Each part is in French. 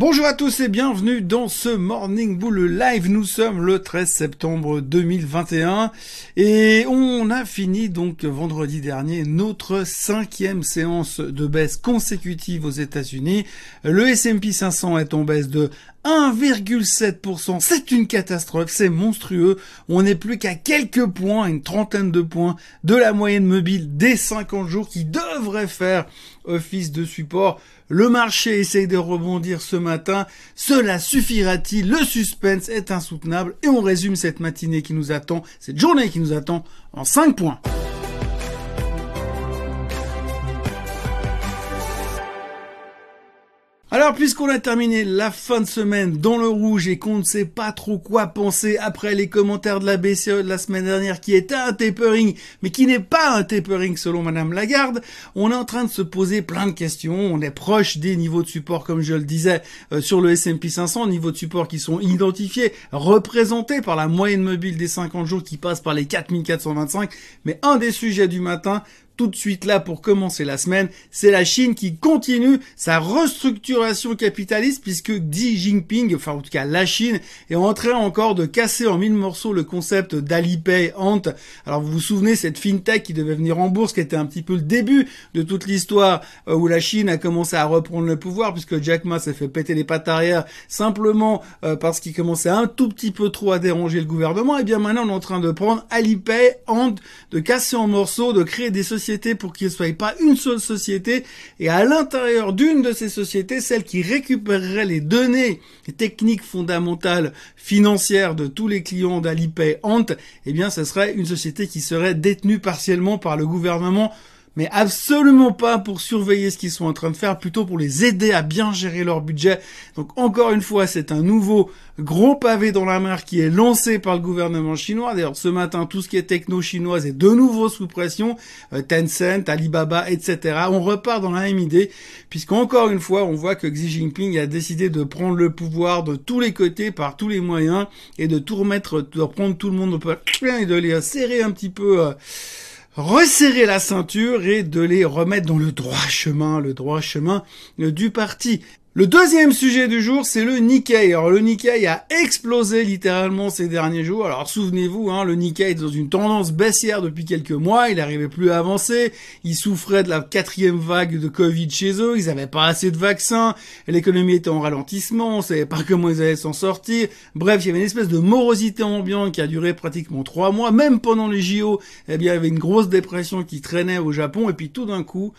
Bonjour à tous et bienvenue dans ce Morning Bull Live. Nous sommes le 13 septembre 2021 et on a fini donc vendredi dernier notre cinquième séance de baisse consécutive aux États-Unis. Le S&P 500 est en baisse de 1,7%. C'est une catastrophe, c'est monstrueux. On n'est plus qu'à quelques points, une trentaine de points de la moyenne mobile des 50 jours qui devrait faire office de support. Le marché essaye de rebondir ce matin. Cela suffira-t-il? Le suspense est insoutenable et on résume cette matinée qui nous attend, cette journée qui nous attend en 5 points. Alors, puisqu'on a terminé la fin de semaine dans le rouge et qu'on ne sait pas trop quoi penser après les commentaires de la BCE de la semaine dernière qui était un tapering, mais qui n'est pas un tapering selon Madame Lagarde, on est en train de se poser plein de questions. On est proche des niveaux de support, comme je le disais, euh, sur le S&P 500, niveaux de support qui sont identifiés, représentés par la moyenne mobile des 50 jours qui passe par les 4425. Mais un des sujets du matin, tout de suite là pour commencer la semaine, c'est la Chine qui continue sa restructuration capitaliste puisque Xi Jinping, enfin en tout cas la Chine, est en train encore de casser en mille morceaux le concept d'Alipay Ant. Alors vous vous souvenez cette fintech qui devait venir en bourse, qui était un petit peu le début de toute l'histoire euh, où la Chine a commencé à reprendre le pouvoir puisque Jack Ma s'est fait péter les pattes arrière simplement euh, parce qu'il commençait un tout petit peu trop à déranger le gouvernement. Et bien maintenant on est en train de prendre Alipay Ant, de casser en morceaux, de créer des sociétés pour qu'il ne soit pas une seule société. Et à l'intérieur d'une de ces sociétés, celle qui récupérerait les données techniques fondamentales financières de tous les clients d'Alipay Ant, eh bien, ce serait une société qui serait détenue partiellement par le gouvernement mais absolument pas pour surveiller ce qu'ils sont en train de faire, plutôt pour les aider à bien gérer leur budget. Donc encore une fois, c'est un nouveau gros pavé dans la mer qui est lancé par le gouvernement chinois. D'ailleurs, ce matin, tout ce qui est techno chinoise est de nouveau sous pression. Euh, Tencent, Alibaba, etc. On repart dans la même idée, puisqu'encore une fois, on voit que Xi Jinping a décidé de prendre le pouvoir de tous les côtés, par tous les moyens, et de tout remettre, de reprendre tout le monde au et de les serrer un petit peu... Euh, resserrer la ceinture et de les remettre dans le droit chemin, le droit chemin du parti. Le deuxième sujet du jour, c'est le Nikkei. Alors le Nikkei a explosé littéralement ces derniers jours. Alors souvenez-vous, hein, le Nikkei est dans une tendance baissière depuis quelques mois. Il n'arrivait plus à avancer. Il souffrait de la quatrième vague de Covid chez eux. Ils n'avaient pas assez de vaccins. L'économie était en ralentissement. On savait pas comment ils allaient s'en sortir. Bref, il y avait une espèce de morosité ambiante qui a duré pratiquement trois mois. Même pendant les JO, eh bien, il y avait une grosse dépression qui traînait au Japon. Et puis tout d'un coup,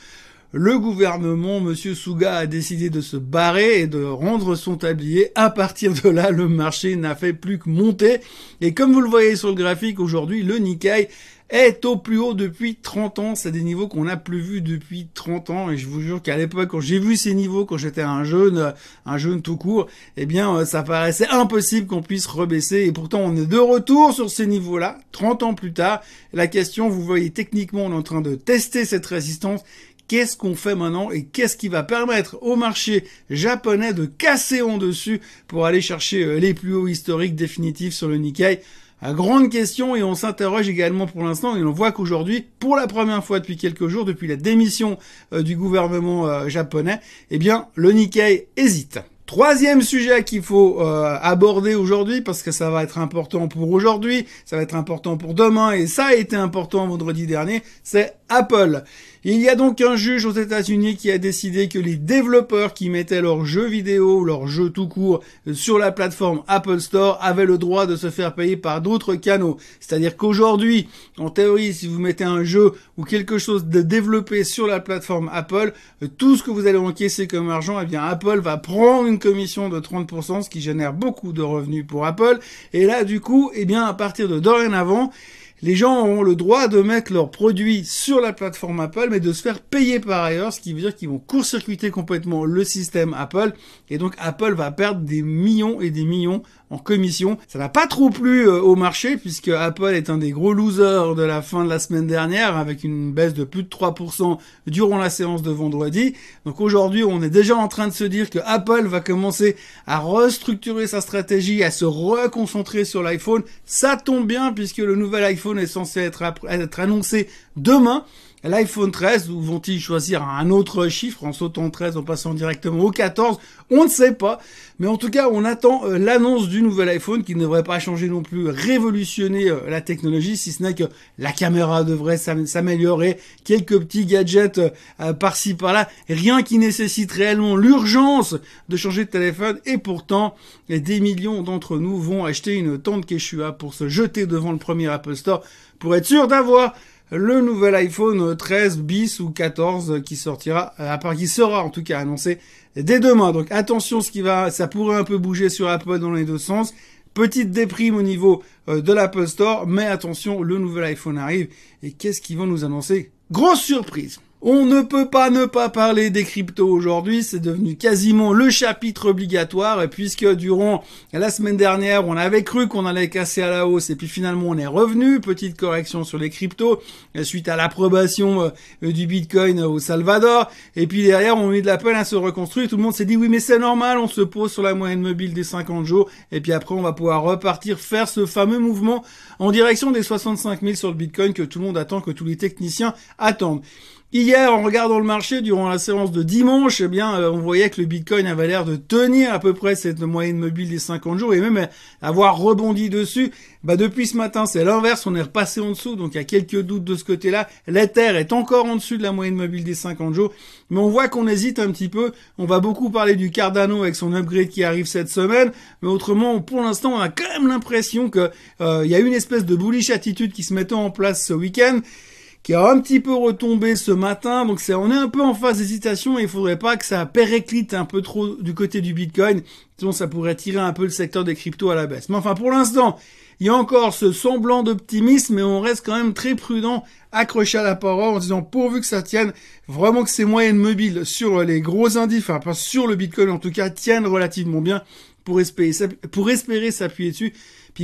le gouvernement, Monsieur Suga, a décidé de se barrer et de rendre son tablier. À partir de là, le marché n'a fait plus que monter. Et comme vous le voyez sur le graphique, aujourd'hui, le Nikkei est au plus haut depuis 30 ans. C'est des niveaux qu'on n'a plus vus depuis 30 ans. Et je vous jure qu'à l'époque, quand j'ai vu ces niveaux, quand j'étais un jeune, un jeune tout court, eh bien, euh, ça paraissait impossible qu'on puisse rebaisser. Et pourtant, on est de retour sur ces niveaux-là, 30 ans plus tard. La question, vous voyez, techniquement, on est en train de tester cette résistance Qu'est-ce qu'on fait maintenant et qu'est-ce qui va permettre au marché japonais de casser en dessus pour aller chercher euh, les plus hauts historiques définitifs sur le Nikkei? À grande question et on s'interroge également pour l'instant et on voit qu'aujourd'hui, pour la première fois depuis quelques jours, depuis la démission euh, du gouvernement euh, japonais, eh bien le Nikkei hésite. Troisième sujet qu'il faut aborder aujourd'hui parce que ça va être important pour aujourd'hui, ça va être important pour demain et ça a été important vendredi dernier, c'est Apple. Il y a donc un juge aux États-Unis qui a décidé que les développeurs qui mettaient leurs jeux vidéo, leurs jeux tout court sur la plateforme Apple Store avaient le droit de se faire payer par d'autres canaux. C'est-à-dire qu'aujourd'hui, en théorie, si vous mettez un jeu ou quelque chose de développé sur la plateforme Apple, tout ce que vous allez encaisser comme argent, eh bien Apple va prendre une commission de 30%, ce qui génère beaucoup de revenus pour Apple. Et là, du coup, eh bien à partir de dorénavant, les gens auront le droit de mettre leurs produits sur la plateforme Apple, mais de se faire payer par ailleurs, ce qui veut dire qu'ils vont court-circuiter complètement le système Apple, et donc Apple va perdre des millions et des millions en commission. Ça n'a pas trop plu euh, au marché puisque Apple est un des gros losers de la fin de la semaine dernière avec une baisse de plus de 3% durant la séance de vendredi. Donc aujourd'hui, on est déjà en train de se dire que Apple va commencer à restructurer sa stratégie, à se reconcentrer sur l'iPhone. Ça tombe bien puisque le nouvel iPhone est censé être, être annoncé demain. l'iPhone 13 ou vont-ils choisir un autre chiffre en sautant 13 en passant directement au 14 On ne sait pas. Mais en tout cas, on attend euh, l'annonce du nouvel iPhone qui ne devrait pas changer non plus, révolutionner euh, la technologie, si ce n'est que la caméra devrait s'améliorer, quelques petits gadgets euh, par-ci par-là, rien qui nécessite réellement l'urgence de changer de téléphone. Et pourtant, des millions d'entre nous vont acheter une tente Quechua pour se jeter devant le premier Apple Store pour être sûr d'avoir le nouvel iPhone 13 bis ou 14 qui sortira, à part qui sera en tout cas annoncé dès demain. Donc attention, ce qui va, ça pourrait un peu bouger sur Apple dans les deux sens. Petite déprime au niveau euh, de l'Apple Store, mais attention, le nouvel iPhone arrive. Et qu'est-ce qu'ils vont nous annoncer? Grosse surprise on ne peut pas ne pas parler des cryptos aujourd'hui, c'est devenu quasiment le chapitre obligatoire, puisque durant la semaine dernière, on avait cru qu'on allait casser à la hausse, et puis finalement on est revenu, petite correction sur les cryptos, suite à l'approbation euh, du Bitcoin au Salvador, et puis derrière on a de la peine à se reconstruire, tout le monde s'est dit oui mais c'est normal, on se pose sur la moyenne mobile des 50 jours, et puis après on va pouvoir repartir faire ce fameux mouvement en direction des 65 000 sur le Bitcoin que tout le monde attend, que tous les techniciens attendent. Hier, en regardant le marché durant la séance de dimanche, eh bien, euh, on voyait que le Bitcoin avait l'air de tenir à peu près cette moyenne mobile des 50 jours et même avoir rebondi dessus. Bah, depuis ce matin, c'est l'inverse, on est repassé en dessous, donc il y a quelques doutes de ce côté-là. L'Ether est encore en dessus de la moyenne mobile des 50 jours, mais on voit qu'on hésite un petit peu. On va beaucoup parler du Cardano avec son upgrade qui arrive cette semaine, mais autrement, pour l'instant, on a quand même l'impression que euh, il y a une espèce de bullish attitude qui se mettait en place ce week-end qui a un petit peu retombé ce matin. Donc c'est, on est un peu en phase d'hésitation et il faudrait pas que ça périclite un peu trop du côté du Bitcoin. Sinon ça pourrait tirer un peu le secteur des cryptos à la baisse. Mais enfin pour l'instant, il y a encore ce semblant d'optimisme, mais on reste quand même très prudent, accroché à la parole en disant pourvu que ça tienne, vraiment que ces moyennes mobiles sur les gros indices, enfin sur le Bitcoin en tout cas, tiennent relativement bien pour espérer, pour espérer s'appuyer dessus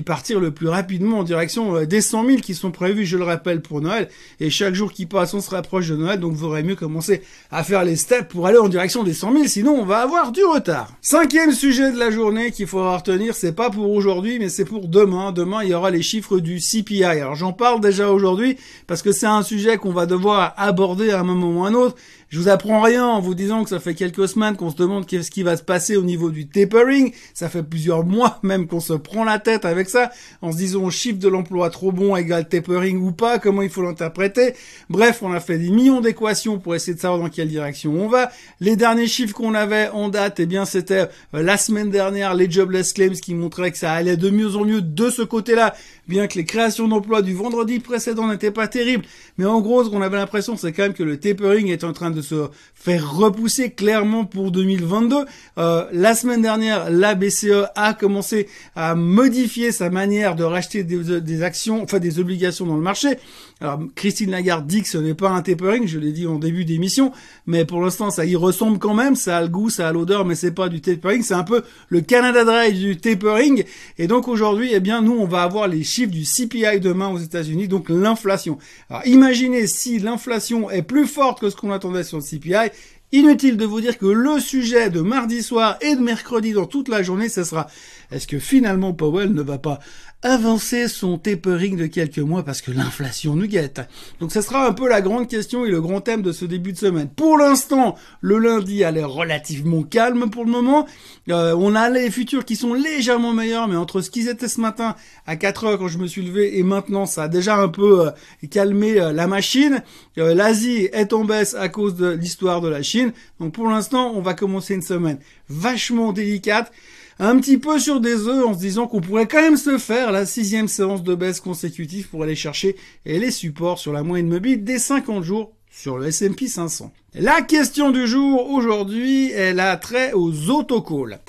partir le plus rapidement en direction euh, des 100 000 qui sont prévus, je le rappelle, pour Noël. Et chaque jour qui passe, on se rapproche de Noël, donc vaudrait mieux commencer à faire les steps pour aller en direction des 100 000, sinon on va avoir du retard. Cinquième sujet de la journée qu'il faudra retenir, c'est pas pour aujourd'hui, mais c'est pour demain. Demain, il y aura les chiffres du CPI. Alors j'en parle déjà aujourd'hui parce que c'est un sujet qu'on va devoir aborder à un moment ou à un autre. Je vous apprends rien en vous disant que ça fait quelques semaines qu'on se demande qu'est-ce qui va se passer au niveau du tapering. Ça fait plusieurs mois même qu'on se prend la tête avec ça, en se disant chiffre de l'emploi trop bon égale tapering ou pas, comment il faut l'interpréter. Bref, on a fait des millions d'équations pour essayer de savoir dans quelle direction on va. Les derniers chiffres qu'on avait en date, eh bien, c'était euh, la semaine dernière les jobless claims qui montraient que ça allait de mieux en mieux de ce côté-là, bien que les créations d'emplois du vendredi précédent n'étaient pas terribles. Mais en gros, ce qu'on avait l'impression, c'est quand même que le tapering est en train de se faire repousser clairement pour 2022. Euh, la semaine dernière, la BCE a commencé à modifier sa manière de racheter des, actions, enfin des obligations dans le marché. Alors Christine Lagarde dit que ce n'est pas un tapering, je l'ai dit en début d'émission, mais pour l'instant ça y ressemble quand même, ça a le goût, ça a l'odeur, mais c'est pas du tapering, c'est un peu le Canada Dry du tapering. Et donc aujourd'hui, eh bien nous on va avoir les chiffres du CPI demain aux États-Unis, donc l'inflation. Alors imaginez si l'inflation est plus forte que ce qu'on attendait le CPI, Inutile de vous dire que le sujet de mardi soir et de mercredi dans toute la journée, ce sera est-ce que finalement Powell ne va pas avancer son tapering de quelques mois parce que l'inflation nous guette. Donc ça sera un peu la grande question et le grand thème de ce début de semaine. Pour l'instant, le lundi a l'air relativement calme pour le moment. Euh, on a les futurs qui sont légèrement meilleurs, mais entre ce qu'ils étaient ce matin à 4 heures quand je me suis levé et maintenant, ça a déjà un peu euh, calmé euh, la machine. L'Asie est en baisse à cause de l'histoire de la Chine. Donc pour l'instant, on va commencer une semaine vachement délicate un petit peu sur des œufs en se disant qu'on pourrait quand même se faire la sixième séance de baisse consécutive pour aller chercher les supports sur la moyenne mobile des 50 jours sur le S&P 500. La question du jour aujourd'hui, elle a trait aux autocalls.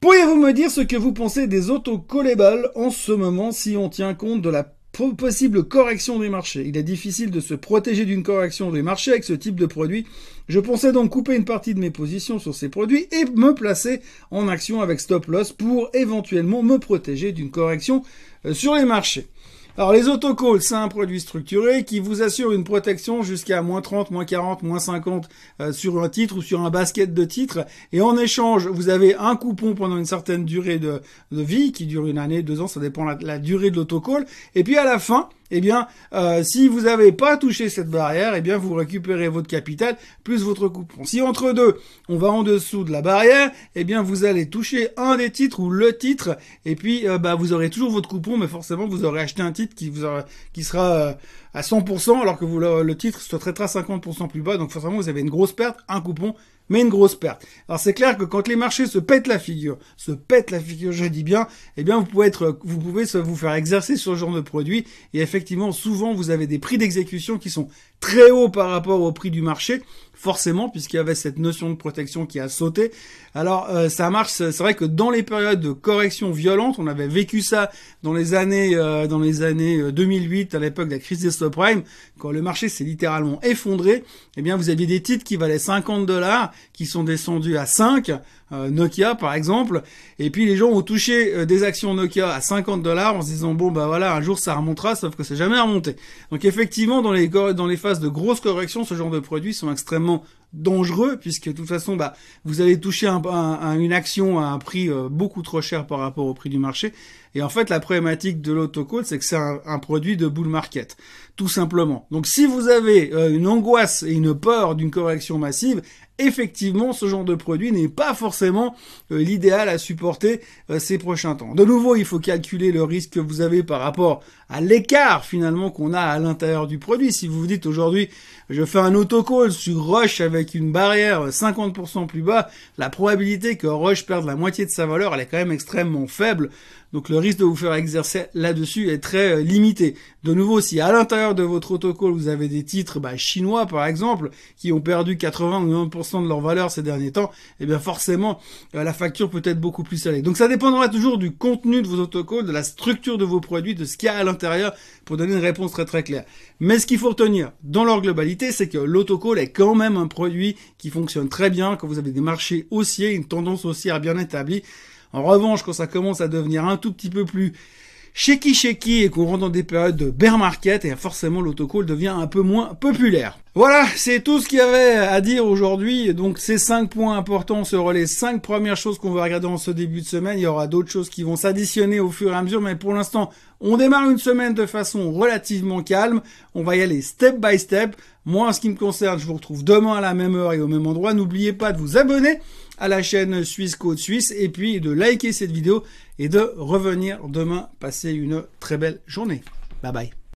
Pourriez-vous me dire ce que vous pensez des autocallables en ce moment si on tient compte de la possible correction des marchés. Il est difficile de se protéger d'une correction des marchés avec ce type de produit. Je pensais donc couper une partie de mes positions sur ces produits et me placer en action avec stop loss pour éventuellement me protéger d'une correction euh, sur les marchés. Alors les autocalls, c'est un produit structuré qui vous assure une protection jusqu'à moins 30, moins 40, moins 50 euh, sur un titre ou sur un basket de titres. Et en échange, vous avez un coupon pendant une certaine durée de, vie, qui dure une année, deux ans, ça dépend de la, la durée de l'autocall. Et puis à la fin, eh bien, euh, si vous n'avez pas touché cette barrière, eh bien, vous récupérez votre capital plus votre coupon. Si entre deux, on va en dessous de la barrière, eh bien, vous allez toucher un des titres ou le titre, et puis, euh, bah, vous aurez toujours votre coupon, mais forcément, vous aurez acheté un titre qui vous qui sera euh, à 100%, alors que vous, le, titre se traitera 50% plus bas, donc forcément, vous avez une grosse perte, un coupon, mais une grosse perte. Alors c'est clair que quand les marchés se pètent la figure, se pètent la figure, je dis bien, eh bien vous pouvez être, vous pouvez vous faire exercer sur ce genre de produit et effectivement souvent vous avez des prix d'exécution qui sont très hauts par rapport au prix du marché forcément, puisqu'il y avait cette notion de protection qui a sauté. Alors euh, ça marche, c'est vrai que dans les périodes de correction violente, on avait vécu ça dans les années euh, dans les années 2008 euh, à l'époque de la crise des subprimes, quand le marché s'est littéralement effondré, eh bien vous aviez des titres qui valaient 50 dollars qui sont descendus à 5 euh, Nokia par exemple, et puis les gens ont touché des actions Nokia à 50 dollars en se disant bon bah voilà un jour ça remontera, sauf que c'est jamais remonté. Donc effectivement dans les dans les phases de grosses corrections, ce genre de produits sont extrêmement dangereux puisque de toute façon bah vous allez toucher un, une action à un prix euh, beaucoup trop cher par rapport au prix du marché. Et en fait la problématique de l'autocall c'est que c'est un, un, produit de bull market tout simplement. Donc si vous avez une angoisse et une peur d'une correction massive effectivement, ce genre de produit n'est pas forcément euh, l'idéal à supporter euh, ces prochains temps. De nouveau, il faut calculer le risque que vous avez par rapport à l'écart finalement qu'on a à l'intérieur du produit. Si vous vous dites aujourd'hui, je fais un autocall sur Rush avec une barrière 50% plus bas, la probabilité que Rush perde la moitié de sa valeur, elle est quand même extrêmement faible. Donc le risque de vous faire exercer là-dessus est très euh, limité. De nouveau, si à l'intérieur de votre autocall vous avez des titres bah, chinois par exemple qui ont perdu 80 ou 90% de leur valeur ces derniers temps, eh bien forcément euh, la facture peut être beaucoup plus salée. Donc ça dépendra toujours du contenu de vos autocalls, de la structure de vos produits, de ce qu'il y a à l'intérieur pour donner une réponse très très claire. Mais ce qu'il faut retenir dans leur globalité, c'est que l'autocall est quand même un produit qui fonctionne très bien quand vous avez des marchés haussiers, une tendance haussière bien établie. En revanche, quand ça commence à devenir un tout petit peu plus shaky shaky et qu'on rentre dans des périodes de bear market, et forcément l'autocall devient un peu moins populaire. Voilà, c'est tout ce qu'il y avait à dire aujourd'hui. Donc ces cinq points importants seront les cinq premières choses qu'on va regarder en ce début de semaine. Il y aura d'autres choses qui vont s'additionner au fur et à mesure, mais pour l'instant, on démarre une semaine de façon relativement calme. On va y aller step by step. Moi, en ce qui me concerne, je vous retrouve demain à la même heure et au même endroit. N'oubliez pas de vous abonner à la chaîne Suisse Code Suisse et puis de liker cette vidéo et de revenir demain passer une très belle journée. Bye bye.